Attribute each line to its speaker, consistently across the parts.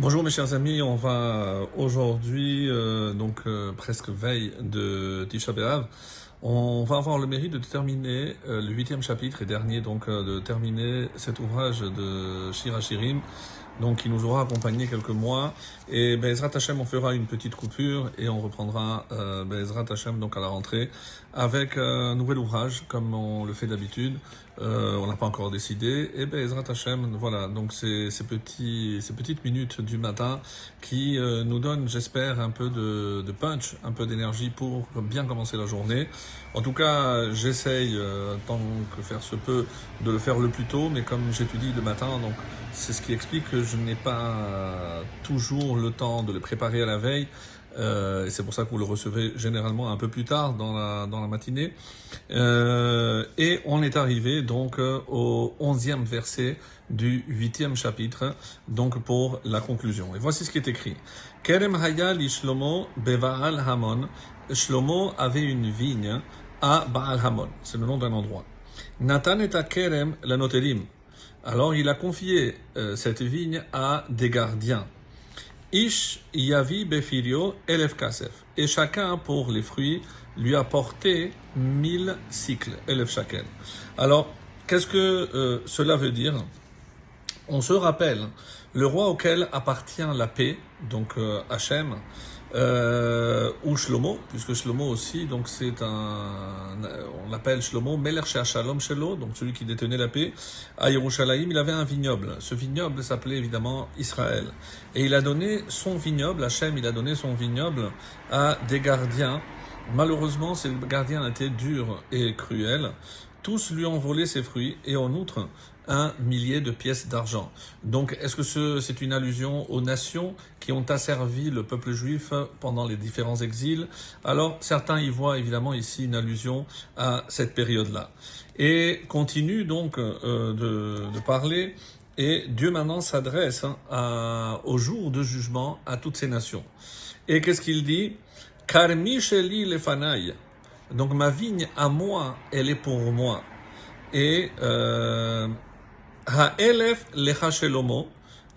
Speaker 1: Bonjour mes chers amis, on va euh, aujourd'hui, euh, donc euh, presque veille de Tisha B'Av, on va avoir le mérite de terminer euh, le huitième chapitre et dernier, donc de terminer cet ouvrage de Shira Shirim, donc qui nous aura accompagné quelques mois. Et Bezrat Hashem, on fera une petite coupure et on reprendra euh, Bezrat Hashem donc à la rentrée avec un nouvel ouvrage comme on le fait d'habitude. Euh, on n'a pas encore décidé. Et Bezrat Hashem, voilà, donc ces, ces petites minutes du matin qui euh, nous donnent, j'espère, un peu de, de punch, un peu d'énergie pour bien commencer la journée. En tout cas, j'essaye, euh, tant que faire se peut, de le faire le plus tôt, mais comme j'étudie le matin, donc c'est ce qui explique que je n'ai pas toujours le temps de le préparer à la veille. Euh, et c'est pour ça que vous le recevez généralement un peu plus tard dans la, dans la matinée. Euh, et on est arrivé donc euh, au onzième verset du huitième chapitre, donc pour la conclusion. Et voici ce qui est écrit. Kerem Haya li Shlomo bevaal Hamon. Shlomo avait une vigne à Baal Hamon. C'est le nom d'un endroit. Nathan Kerem la notelim. Alors il a confié euh, cette vigne à des gardiens. Ish yavi befirio elef kasef. Et chacun pour les fruits lui a porté mille cycles, elef shakel. Alors, qu'est-ce que euh, cela veut dire? On se rappelle, le roi auquel appartient la paix, donc euh, Hachem, euh, ou Shlomo, puisque Shlomo aussi, donc c'est un, on l'appelle Shlomo, Meler Shalom Shelo, donc celui qui détenait la paix, à Yerushalayim, il avait un vignoble. Ce vignoble s'appelait évidemment Israël. Et il a donné son vignoble, Hachem, il a donné son vignoble à des gardiens. Malheureusement, ces gardiens étaient durs et cruels. Tous lui ont volé ses fruits et en outre un millier de pièces d'argent. Donc, est-ce que ce, c'est une allusion aux nations qui ont asservi le peuple juif pendant les différents exils? Alors, certains y voient évidemment ici une allusion à cette période-là. Et continue donc euh, de, parler et Dieu maintenant s'adresse hein, au jour de jugement à toutes ces nations. Et qu'est-ce qu'il dit? Donc ma vigne à moi, elle est pour moi. Et euh, ha'elef lecha shelomo.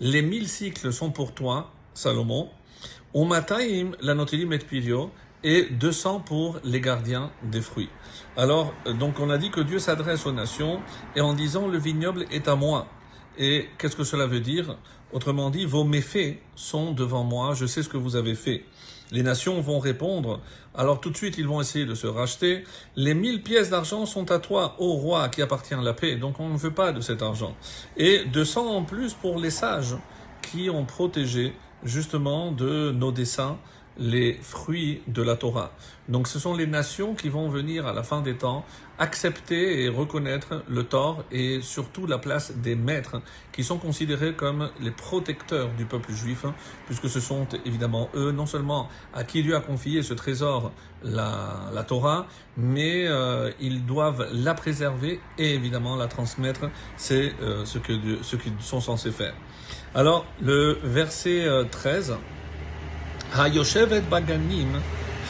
Speaker 1: Les mille cycles sont pour toi, Salomon. Umataim la notilim et pirio. Et 200 pour les gardiens des fruits. Alors, donc on a dit que Dieu s'adresse aux nations et en disant le vignoble est à moi. Et qu'est-ce que cela veut dire? Autrement dit, vos méfaits sont devant moi, je sais ce que vous avez fait. Les nations vont répondre, alors tout de suite ils vont essayer de se racheter. Les mille pièces d'argent sont à toi, ô roi, qui appartient à la paix, donc on ne veut pas de cet argent. Et 200 en plus pour les sages qui ont protégé justement de nos desseins les fruits de la Torah. Donc ce sont les nations qui vont venir à la fin des temps accepter et reconnaître le tort et surtout la place des maîtres qui sont considérés comme les protecteurs du peuple juif puisque ce sont évidemment eux non seulement à qui Dieu a confié ce trésor la, la Torah mais euh, ils doivent la préserver et évidemment la transmettre c'est euh, ce que ce qu'ils sont censés faire. Alors le verset euh, 13 Hayoshevet baganim,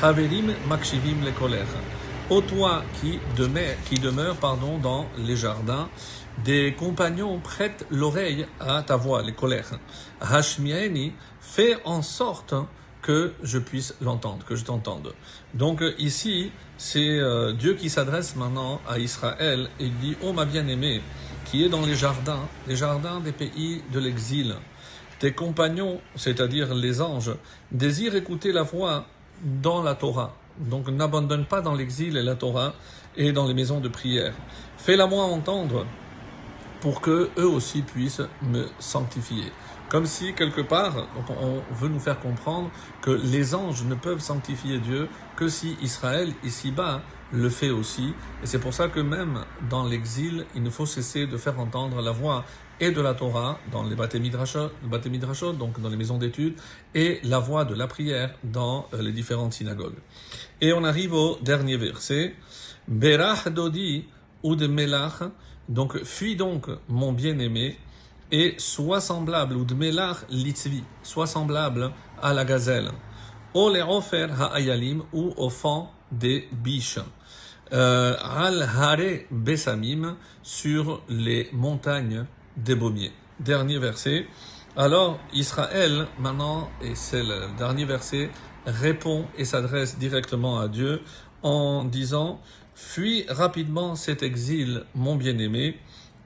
Speaker 1: haverim makshivim lekolecha. Ô toi qui demeure, qui demeure pardon, dans les jardins, des compagnons prêtent l'oreille à ta voix, les colères. Hashmieni, fais en sorte que je puisse l'entendre, que je t'entende. Donc ici, c'est euh, Dieu qui s'adresse maintenant à Israël et il dit, ô ma bien-aimée, qui est dans les jardins, les jardins des pays de l'exil, tes compagnons, c'est-à-dire les anges, désirent écouter la voix dans la Torah. Donc n'abandonne pas dans l'exil la Torah et dans les maisons de prière. Fais-la moi entendre pour que eux aussi puissent me sanctifier. Comme si quelque part, on veut nous faire comprendre que les anges ne peuvent sanctifier Dieu que si Israël ici-bas le fait aussi. Et c'est pour ça que même dans l'exil, il ne faut cesser de faire entendre la voix et de la Torah dans les Bate Midrashot, donc dans les maisons d'études, et la voix de la prière dans les différentes synagogues. Et on arrive au dernier verset. Berach Dodi ou de Melach, donc fuis donc mon bien-aimé, et sois semblable, ou de Melach litzvi, sois semblable à la gazelle. O le ofer ha'ayalim, ou au fond des biches. Euh, al hare besamim, sur les montagnes des. Dernier verset. Alors Israël, maintenant, et c'est le dernier verset, répond et s'adresse directement à Dieu en disant, Fuis rapidement cet exil, mon bien-aimé,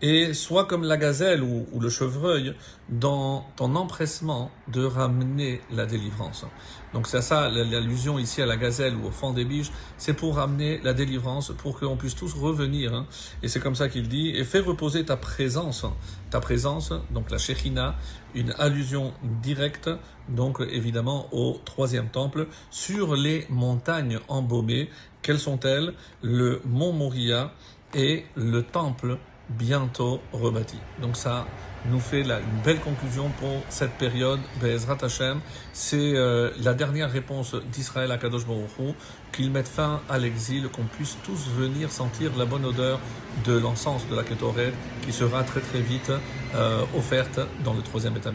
Speaker 1: et sois comme la gazelle ou, le chevreuil dans ton empressement de ramener la délivrance. Donc c'est ça l'allusion ici à la gazelle ou au fond des biches, c'est pour ramener la délivrance, pour qu'on puisse tous revenir. Hein. Et c'est comme ça qu'il dit, et fais reposer ta présence, ta présence, donc la Shechina, une allusion directe, donc évidemment au troisième temple, sur les montagnes embaumées. Quelles sont-elles? Le mont Moria et le temple bientôt rebâti. Donc ça nous fait là une belle conclusion pour cette période. Bezrat Hashem, c'est euh, la dernière réponse d'Israël à Kadosh Baruch qu'il mette fin à l'exil, qu'on puisse tous venir sentir la bonne odeur de l'encens de la Ketoret qui sera très très vite euh, offerte dans le troisième état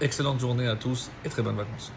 Speaker 1: Excellente journée à tous et très bonnes vacances.